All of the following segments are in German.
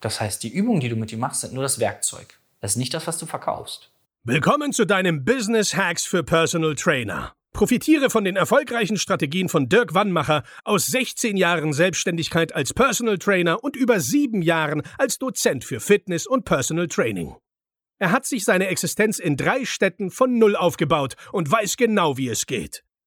Das heißt, die Übungen, die du mit ihm machst, sind nur das Werkzeug. Das ist nicht das, was du verkaufst. Willkommen zu deinem Business Hacks für Personal Trainer. Profitiere von den erfolgreichen Strategien von Dirk Wannmacher aus 16 Jahren Selbstständigkeit als Personal Trainer und über sieben Jahren als Dozent für Fitness und Personal Training. Er hat sich seine Existenz in drei Städten von Null aufgebaut und weiß genau, wie es geht.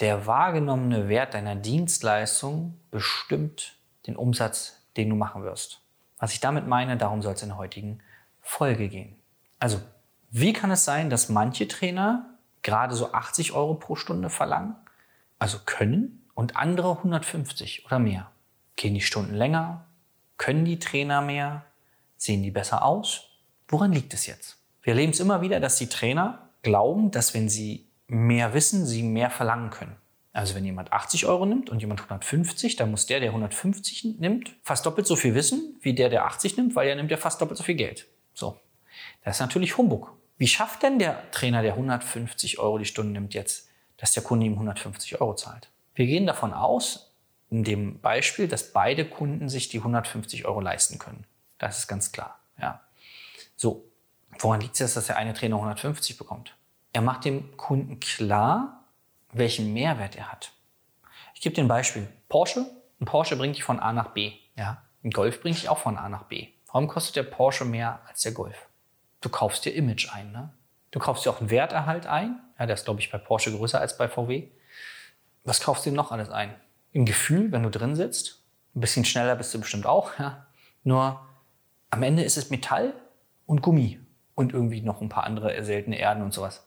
Der wahrgenommene Wert deiner Dienstleistung bestimmt den Umsatz, den du machen wirst. Was ich damit meine, darum soll es in der heutigen Folge gehen. Also, wie kann es sein, dass manche Trainer gerade so 80 Euro pro Stunde verlangen, also können, und andere 150 oder mehr. Gehen die Stunden länger? Können die Trainer mehr? Sehen die besser aus? Woran liegt es jetzt? Wir erleben es immer wieder, dass die Trainer glauben, dass wenn sie mehr wissen, sie mehr verlangen können. Also wenn jemand 80 Euro nimmt und jemand 150, dann muss der, der 150 nimmt, fast doppelt so viel wissen, wie der, der 80 nimmt, weil er nimmt ja fast doppelt so viel Geld. So. Das ist natürlich Humbug. Wie schafft denn der Trainer, der 150 Euro die Stunde nimmt jetzt, dass der Kunde ihm 150 Euro zahlt? Wir gehen davon aus, in dem Beispiel, dass beide Kunden sich die 150 Euro leisten können. Das ist ganz klar. Ja. So, woran liegt es dass der eine Trainer 150 bekommt? Er macht dem Kunden klar, welchen Mehrwert er hat. Ich gebe dir ein Beispiel. Porsche. Ein Porsche bringt dich von A nach B. Ja. Ein Golf bringt dich auch von A nach B. Warum kostet der Porsche mehr als der Golf? du kaufst dir Image ein. Ne? Du kaufst dir auch einen Werterhalt ein. Ja, der ist, glaube ich, bei Porsche größer als bei VW. Was kaufst du dir noch alles ein? Im Gefühl, wenn du drin sitzt. Ein bisschen schneller bist du bestimmt auch. Ja? Nur am Ende ist es Metall und Gummi und irgendwie noch ein paar andere seltene Erden und sowas.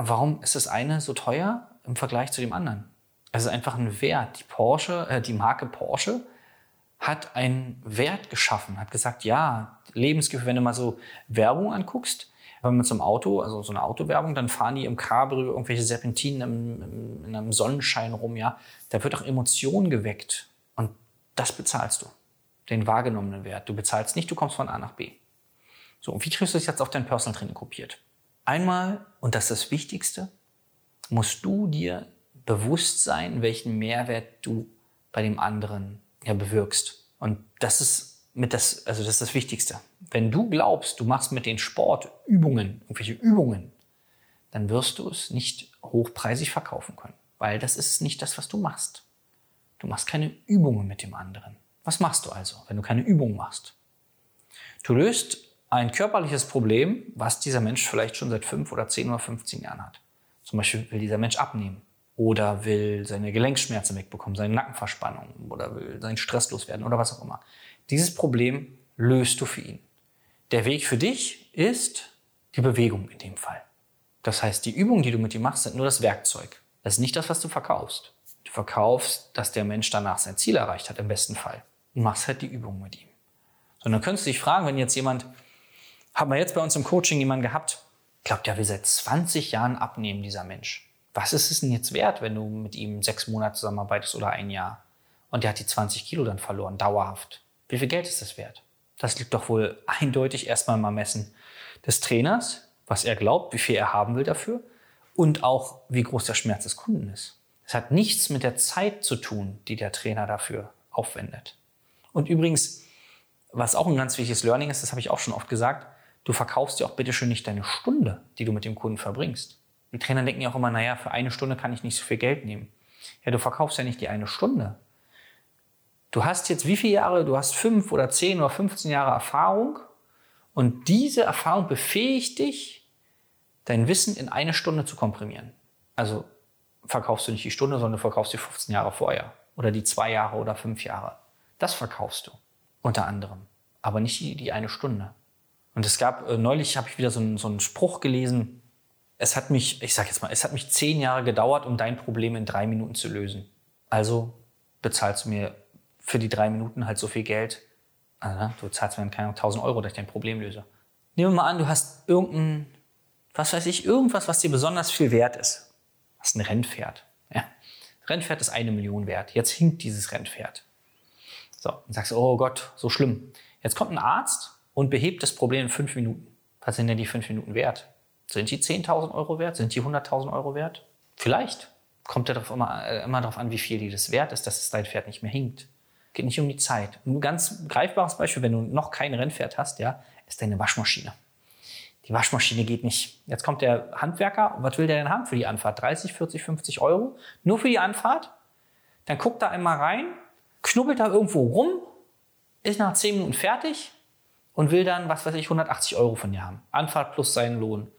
Und warum ist das eine so teuer im Vergleich zu dem anderen? Es ist einfach ein Wert. Die Porsche, äh, die Marke Porsche hat einen Wert geschaffen, hat gesagt, ja, Lebensgefühl, wenn du mal so Werbung anguckst, wenn man zum Auto, also so eine Autowerbung, dann fahren die im Cabrio irgendwelche Serpentinen im, im, in einem Sonnenschein rum, ja. Da wird auch Emotion geweckt. Und das bezahlst du. Den wahrgenommenen Wert. Du bezahlst nicht, du kommst von A nach B. So, und wie kriegst du das jetzt auf dein Personal Training kopiert? Einmal, und das ist das Wichtigste, musst du dir bewusst sein, welchen Mehrwert du bei dem anderen ja, bewirkst. Und das ist mit das, also das ist das Wichtigste. Wenn du glaubst, du machst mit den Sportübungen, irgendwelche Übungen, dann wirst du es nicht hochpreisig verkaufen können. Weil das ist nicht das, was du machst. Du machst keine Übungen mit dem anderen. Was machst du also, wenn du keine Übungen machst? Du löst ein körperliches Problem, was dieser Mensch vielleicht schon seit fünf oder zehn oder 15 Jahren hat. Zum Beispiel will dieser Mensch abnehmen oder will seine Gelenkschmerzen wegbekommen, seine Nackenverspannung oder will seinen Stress loswerden oder was auch immer. Dieses Problem löst du für ihn. Der Weg für dich ist die Bewegung in dem Fall. Das heißt, die Übungen, die du mit ihm machst, sind nur das Werkzeug. Das ist nicht das, was du verkaufst. Du verkaufst, dass der Mensch danach sein Ziel erreicht hat, im besten Fall. Und machst halt die Übungen mit ihm. So, dann könntest du dich fragen, wenn jetzt jemand, haben wir jetzt bei uns im Coaching jemanden gehabt, glaubt, der will seit 20 Jahren abnehmen, dieser Mensch was ist es denn jetzt wert, wenn du mit ihm sechs Monate zusammenarbeitest oder ein Jahr? Und der hat die 20 Kilo dann verloren, dauerhaft. Wie viel Geld ist das wert? Das liegt doch wohl eindeutig erstmal im Ermessen des Trainers, was er glaubt, wie viel er haben will dafür und auch wie groß der Schmerz des Kunden ist. Es hat nichts mit der Zeit zu tun, die der Trainer dafür aufwendet. Und übrigens, was auch ein ganz wichtiges Learning ist, das habe ich auch schon oft gesagt, du verkaufst dir auch bitte schön nicht deine Stunde, die du mit dem Kunden verbringst. Die Trainer denken ja auch immer, naja, für eine Stunde kann ich nicht so viel Geld nehmen. Ja, du verkaufst ja nicht die eine Stunde. Du hast jetzt wie viele Jahre? Du hast fünf oder zehn oder 15 Jahre Erfahrung und diese Erfahrung befähigt dich, dein Wissen in eine Stunde zu komprimieren. Also verkaufst du nicht die Stunde, sondern du verkaufst die 15 Jahre vorher oder die zwei Jahre oder fünf Jahre. Das verkaufst du unter anderem, aber nicht die, die eine Stunde. Und es gab äh, neulich habe ich wieder so einen, so einen Spruch gelesen es hat mich, ich sag jetzt mal, es hat mich zehn Jahre gedauert, um dein Problem in drei Minuten zu lösen. Also bezahlst du mir für die drei Minuten halt so viel Geld. Also, du zahlst mir keine 1000 Euro, dass ich dein Problem löse. Nehmen wir mal an, du hast irgendein, was weiß ich, irgendwas, was dir besonders viel wert ist. Du hast ein Rennpferd. Ja. Rennpferd ist eine Million wert. Jetzt hinkt dieses Rennpferd. So, und sagst, oh Gott, so schlimm. Jetzt kommt ein Arzt und behebt das Problem in fünf Minuten. Was sind denn die fünf Minuten wert? Sind die 10.000 Euro wert? Sind die 100.000 Euro wert? Vielleicht. Kommt ja darauf immer, äh, immer darauf an, wie viel dir das wert ist, dass es dein Pferd nicht mehr hinkt. Geht nicht um die Zeit. Ein ganz greifbares Beispiel, wenn du noch kein Rennpferd hast, ja, ist deine Waschmaschine. Die Waschmaschine geht nicht. Jetzt kommt der Handwerker was will der denn haben für die Anfahrt? 30, 40, 50 Euro? Nur für die Anfahrt? Dann guckt er einmal rein, knubbelt da irgendwo rum, ist nach 10 Minuten fertig und will dann, was weiß ich, 180 Euro von dir haben. Anfahrt plus seinen Lohn.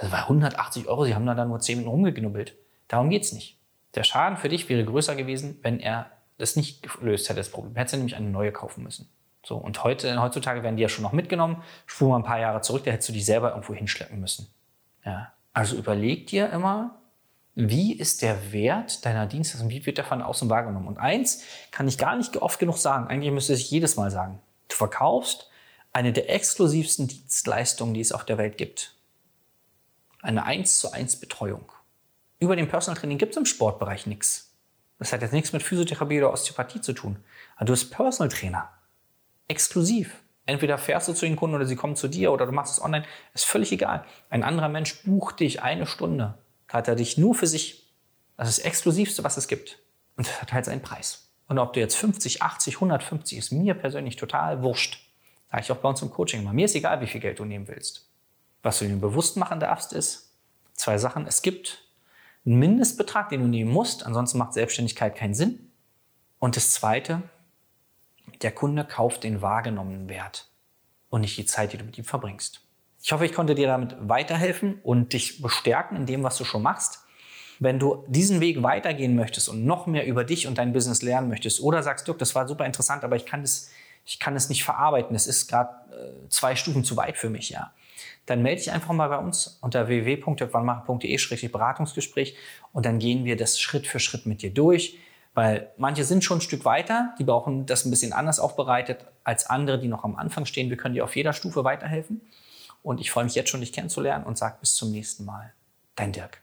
Das war 180 Euro, sie haben da dann nur 10 Minuten rumgeknubbelt. Darum geht's nicht. Der Schaden für dich wäre größer gewesen, wenn er das nicht gelöst hätte, das Problem. Hättest du nämlich eine neue kaufen müssen. So, und heute, heutzutage werden die ja schon noch mitgenommen. Spur mal ein paar Jahre zurück, da hättest du die selber irgendwo hinschleppen müssen. Ja. Also überleg dir immer, wie ist der Wert deiner Dienstleistung, wie wird der von außen wahrgenommen? Und eins kann ich gar nicht oft genug sagen, eigentlich müsste ich jedes Mal sagen. Du verkaufst eine der exklusivsten Dienstleistungen, die es auf der Welt gibt. Eine 1 zu 1 Betreuung. Über den Personal Training gibt es im Sportbereich nichts. Das hat jetzt nichts mit Physiotherapie oder Osteopathie zu tun. Aber du bist Personal Trainer. Exklusiv. Entweder fährst du zu den Kunden oder sie kommen zu dir oder du machst es online. Ist völlig egal. Ein anderer Mensch bucht dich eine Stunde. Da hat er dich nur für sich. Das ist das Exklusivste, was es gibt. Und das hat halt seinen Preis. Und ob du jetzt 50, 80, 150 ist mir persönlich total wurscht. Sag ich auch bei uns im Coaching immer. Mir ist egal, wie viel Geld du nehmen willst. Was du dir bewusst machen darfst, ist zwei Sachen. Es gibt einen Mindestbetrag, den du nehmen musst, ansonsten macht Selbstständigkeit keinen Sinn. Und das Zweite, der Kunde kauft den wahrgenommenen Wert und nicht die Zeit, die du mit ihm verbringst. Ich hoffe, ich konnte dir damit weiterhelfen und dich bestärken in dem, was du schon machst. Wenn du diesen Weg weitergehen möchtest und noch mehr über dich und dein Business lernen möchtest oder sagst, Dirk, das war super interessant, aber ich kann das, ich kann es nicht verarbeiten, es ist gerade äh, zwei Stufen zu weit für mich, ja dann melde dich einfach mal bei uns unter www.wannmacher.de-beratungsgespräch und dann gehen wir das Schritt für Schritt mit dir durch, weil manche sind schon ein Stück weiter, die brauchen das ein bisschen anders aufbereitet als andere, die noch am Anfang stehen. Wir können dir auf jeder Stufe weiterhelfen und ich freue mich jetzt schon, dich kennenzulernen und sage bis zum nächsten Mal. Dein Dirk.